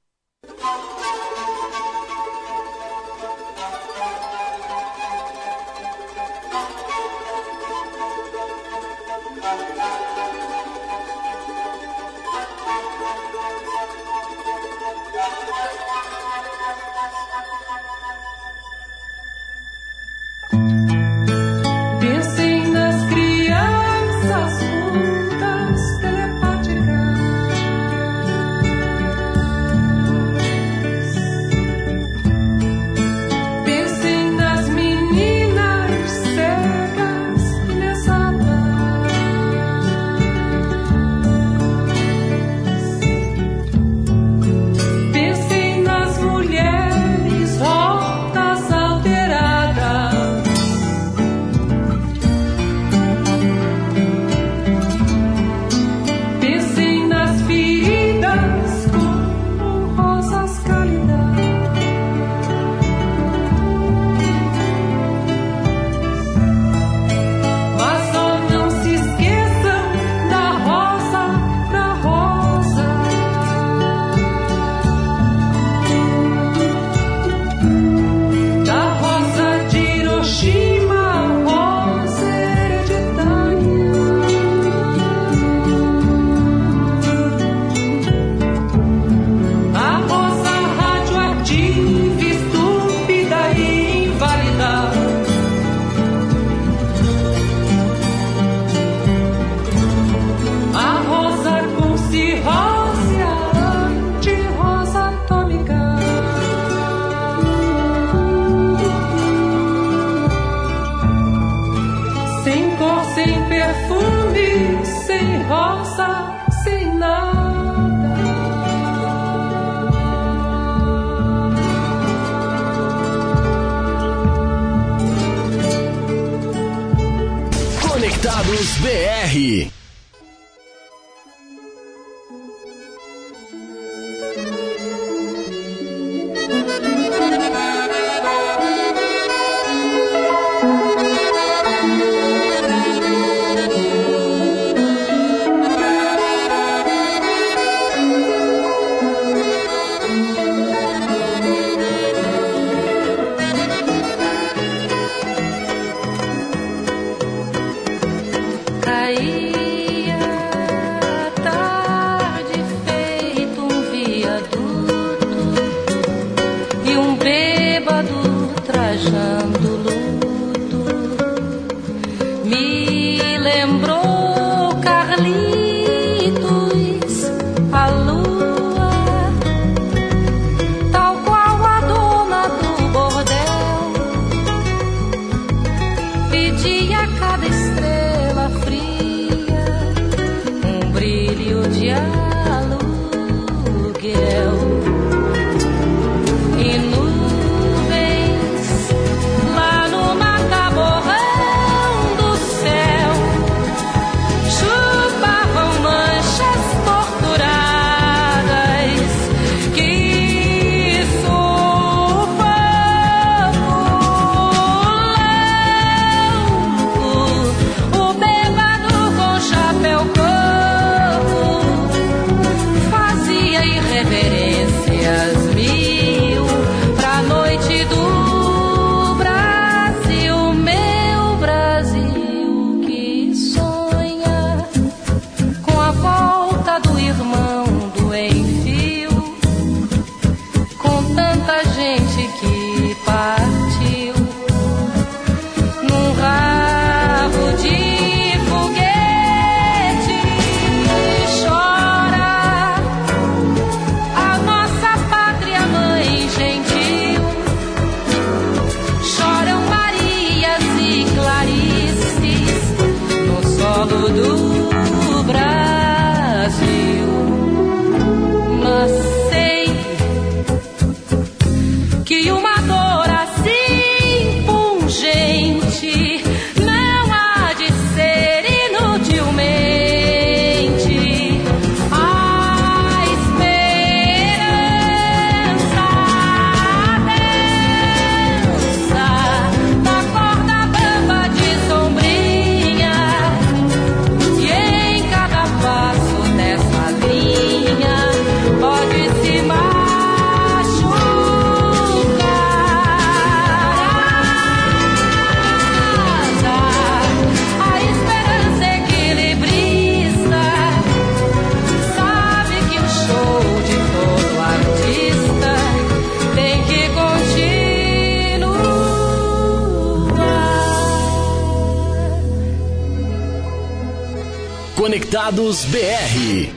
Conectados BR.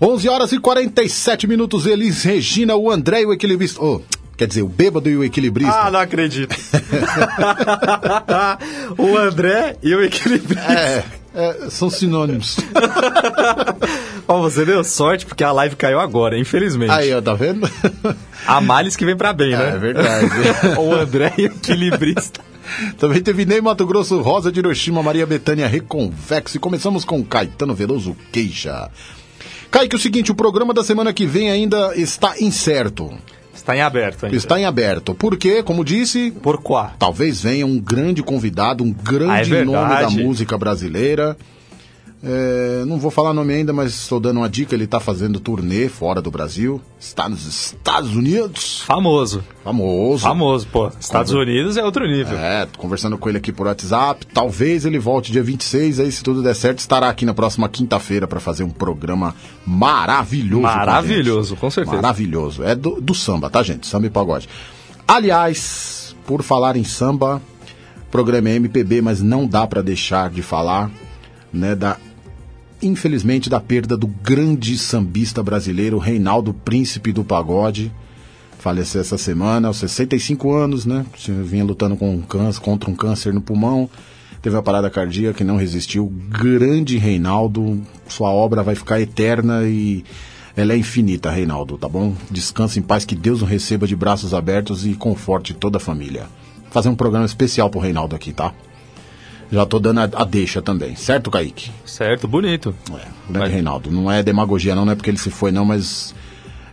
Onze horas e 47 minutos, Elis Regina, o André e o equilibrista. Oh, quer dizer, o bêbado e o equilibrista. Ah, não acredito. o André e o equilibrista. É, é, são sinônimos. Ó, você deu sorte porque a live caiu agora, infelizmente. Aí, ó, tá vendo? A males que vem pra bem, né? É verdade. o André e o equilibrista. Também teve Ney Mato Grosso, Rosa de Hiroshima, Maria Bethânia Reconvexo. E começamos com Caetano Veloso Queixa. Kaique, o seguinte, o programa da semana que vem ainda está incerto. Está em aberto ainda. Está em aberto. Porque, como disse. Por quá? Talvez venha um grande convidado, um Ah, é grande nome da música brasileira. É, não vou falar nome ainda, mas estou dando uma dica. Ele está fazendo turnê fora do Brasil. Está nos Estados Unidos. Famoso. Famoso. Famoso, pô. Estados Conver- Unidos é outro nível. É, conversando com ele aqui por WhatsApp. Talvez ele volte dia 26. Aí, se tudo der certo, estará aqui na próxima quinta-feira para fazer um programa maravilhoso. com. Maravilhoso, com certeza. Maravilhoso. É do, do samba, tá, gente? Samba e pagode. Aliás, por falar em samba, programa é MPB, mas não dá para deixar de falar, né, da infelizmente da perda do grande sambista brasileiro Reinaldo Príncipe do Pagode. faleceu essa semana, aos 65 anos, né? Vinha lutando com um câncer, contra um câncer no pulmão. Teve uma parada cardíaca e não resistiu. Grande Reinaldo, sua obra vai ficar eterna e ela é infinita, Reinaldo, tá bom? Descanse em paz, que Deus o receba de braços abertos e conforte toda a família. Fazer um programa especial pro Reinaldo aqui, tá? Já tô dando a, a deixa também, certo, Kaique? Certo, bonito. É, grande Reinaldo. Não é demagogia não, não é porque ele se foi não, mas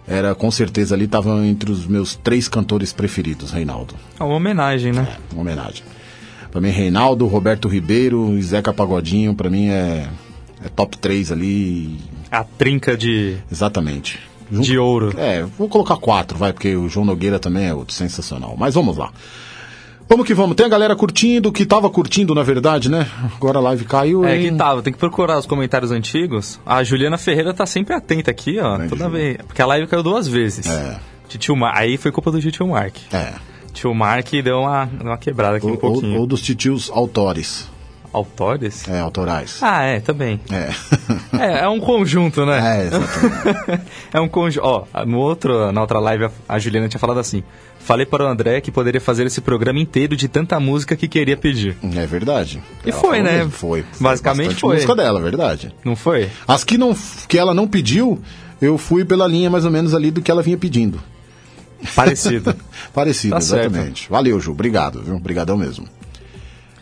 era com certeza ali tava entre os meus três cantores preferidos, Reinaldo. É uma homenagem, né? Uma homenagem. Pra mim, Reinaldo, Roberto Ribeiro e Zeca Pagodinho, pra mim é, é top 3 ali. A trinca de. Exatamente. De ouro. É, vou colocar quatro, vai, porque o João Nogueira também é outro, sensacional. Mas vamos lá. Vamos que vamos. Tem a galera curtindo, que tava curtindo, na verdade, né? Agora a live caiu. É hein? que tava, tem que procurar os comentários antigos. A Juliana Ferreira tá sempre atenta aqui, ó. toda vez. Porque a live caiu duas vezes. É. Titio Mar... Aí foi culpa do tio Mark. É. Tio Mark deu uma, deu uma quebrada aqui Ou, um pouquinho. ou- ou dos titios autores. Autores? É, autorais. Ah, é, também. É. É, é um conjunto, né? É, exatamente. é um conjunto. Ó, no outro, na outra live, a Juliana tinha falado assim: Falei para o André que poderia fazer esse programa inteiro de tanta música que queria pedir. É verdade. E Ela foi, falou né? Foi. Basicamente foi. música dela, verdade. Não foi? As que, não, que ela não pediu, eu fui pela linha mais ou menos ali do que ela vinha pedindo. Parecido. Parecido, Tá certo. exatamente. Valeu, Ju. Obrigado, viu? Obrigadão mesmo.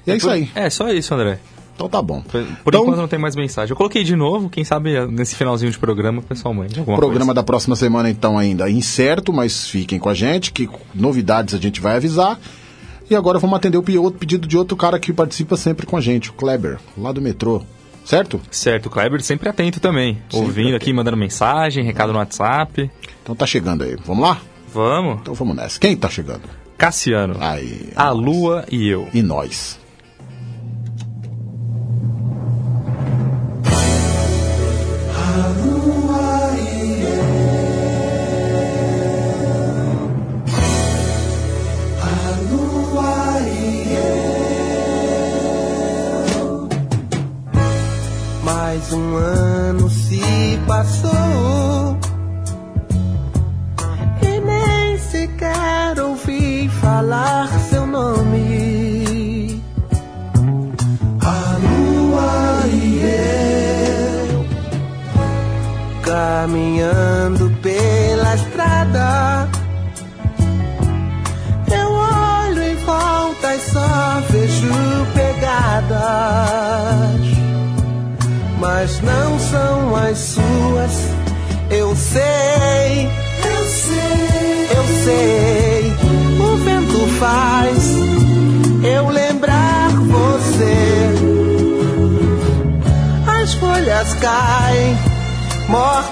E é isso aí. É, só isso, André. Então tá bom. Por Então- enquanto não tem mais mensagem. Eu coloquei de novo, quem sabe nesse finalzinho de programa, pessoalmente. O programa da próxima semana, então, ainda incerto, mas fiquem com a gente, que novidades a gente vai avisar. E agora vamos atender o pedido de outro cara que participa sempre com a gente, o Kleber, lá do metrô. Certo? Certo, o Kleber sempre atento também. ouvindo aqui, mandando mensagem, recado no WhatsApp. Então tá chegando aí. Vamos lá? Vamos. Então vamos nessa. Quem tá chegando? Cassiano. Aí. A Lua e eu. E nós. Sei, eu sei, eu sei. O vento faz eu lembrar você. As folhas caem, mortas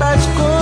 mortas como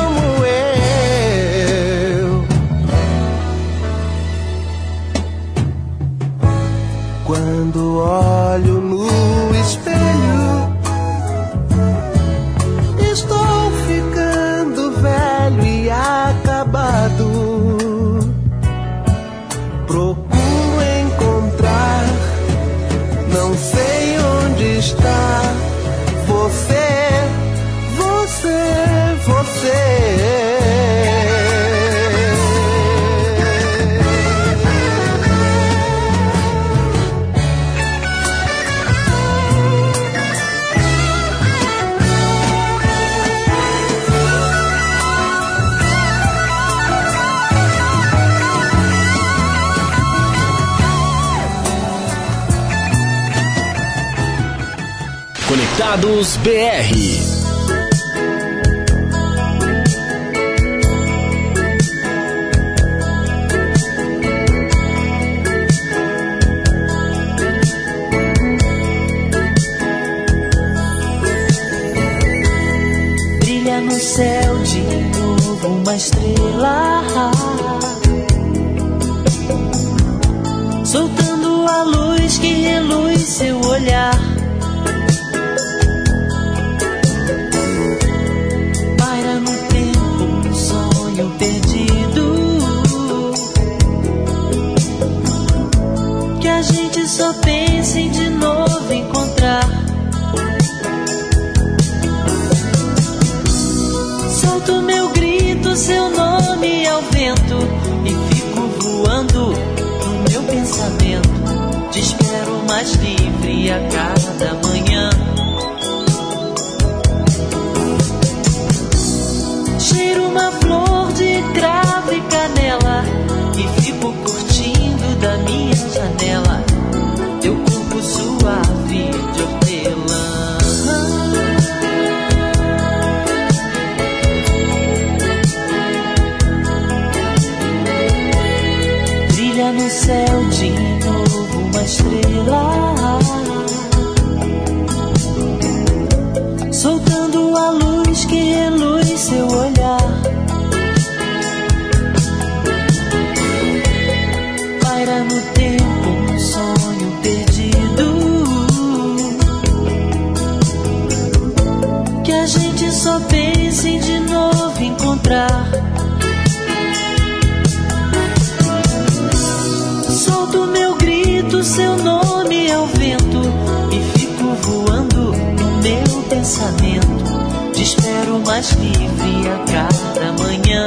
espero mais livre a cada manhã.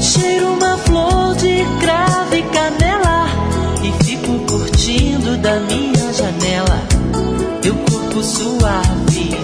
Cheiro uma flor de cravo e canela e fico curtindo da minha janela teu corpo suave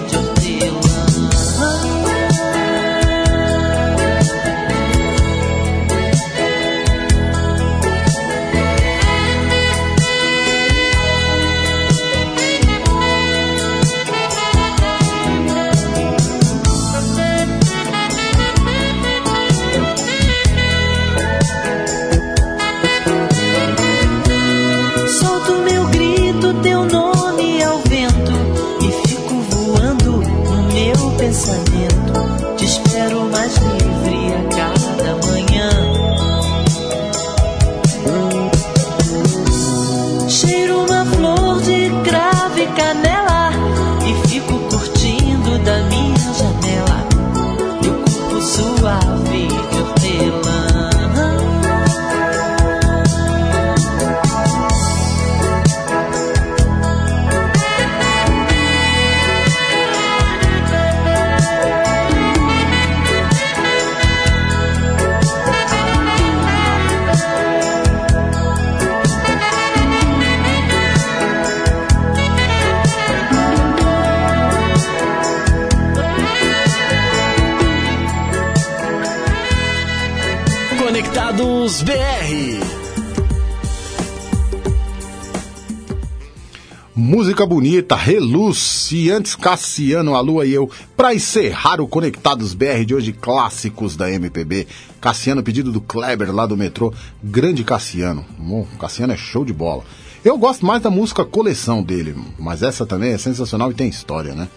Música bonita, reluz. E antes Cassiano, a Lua e eu, pra encerrar o Conectados BR de hoje, clássicos da MPB. Cassiano, pedido do Kleber lá do metrô. Grande Cassiano. Bom, Cassiano é show de bola. Eu gosto mais da música coleção dele, mas essa também é sensacional e tem história, né?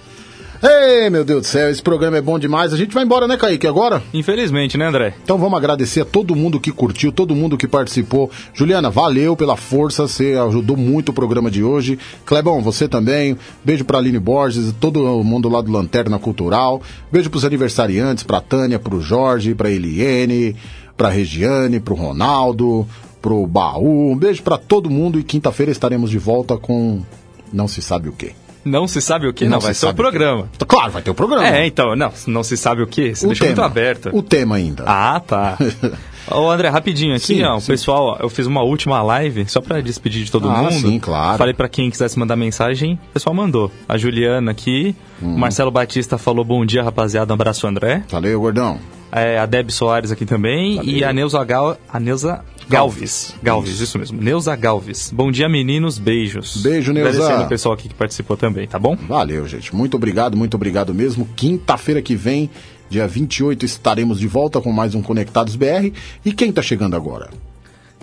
Ei, meu Deus do céu, esse programa é bom demais. A gente vai embora, né, Kaique, agora? Infelizmente, né, André? Então vamos agradecer a todo mundo que curtiu, todo mundo que participou. Juliana, valeu pela força, você ajudou muito o programa de hoje. Clebão, você também. Beijo pra Aline Borges, todo mundo lá do Lanterna Cultural. Beijo pros aniversariantes, pra Tânia, pro Jorge, pra Eliene, pra Regiane, pro Ronaldo, pro Baú. Um beijo pra todo mundo e quinta-feira estaremos de volta com não se sabe o quê. Não se sabe o que? Não, Não vai se ser o programa. Claro, vai ter o programa. É, então, não, não se sabe o que? Você O deixou muito tema. aberto. O tema ainda. Ah, tá. Ô, André, rapidinho aqui, Sim, ó, sim. pessoal, eu fiz uma última live só pra despedir de todo Ah, mundo. sim, claro. Falei pra quem quisesse mandar mensagem, o pessoal mandou. A Juliana aqui, Hum. Marcelo Batista falou bom dia, rapaziada, um abraço, André. Valeu, gordão. É, a Deb Soares aqui também Valeu. e a Neuza, Gal... a Neuza Galves. Galves, isso. mesmo. Neuza Galves. Bom dia, meninos, beijos. Beijo, Neuza. Agradecendo o pessoal aqui que participou também, tá bom? Valeu, gente. Muito obrigado, muito obrigado mesmo. Quinta-feira que vem, dia 28, estaremos de volta com mais um Conectados BR. E quem tá chegando agora?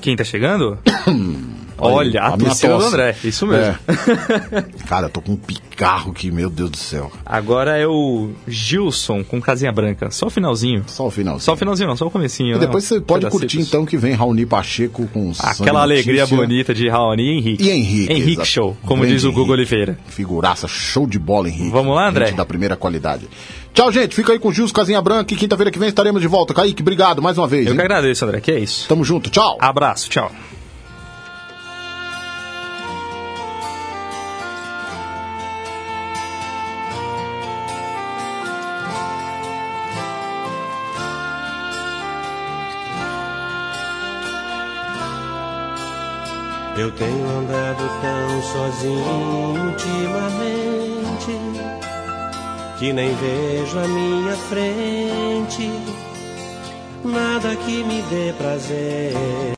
Quem tá chegando? Olha, a torcida do. André, isso mesmo. É. Cara, eu tô com um picarro aqui, meu Deus do céu. Agora é o Gilson com casinha branca. Só o finalzinho. Só o finalzinho. Só o finalzinho, não, só o comecinho. E depois né? você pode Pedacitos. curtir então que vem Raoni Pacheco com Aquela alegria notícia. bonita de Raoni e Henrique. E Henrique. Henrique exato. Show, como Grande diz o Google Henrique. Oliveira. Figuraça, show de bola, Henrique. Vamos lá, André? Gente da primeira qualidade. Tchau, gente. Fica aí com o Gils Casinha Branca e quinta-feira que vem estaremos de volta. Kaique, obrigado mais uma vez. Eu hein? que agradeço, André, que é isso. Tamo junto, tchau. Abraço, tchau. Eu tenho andado tão sozinho ultimamente que nem vejo a minha frente nada que me dê prazer.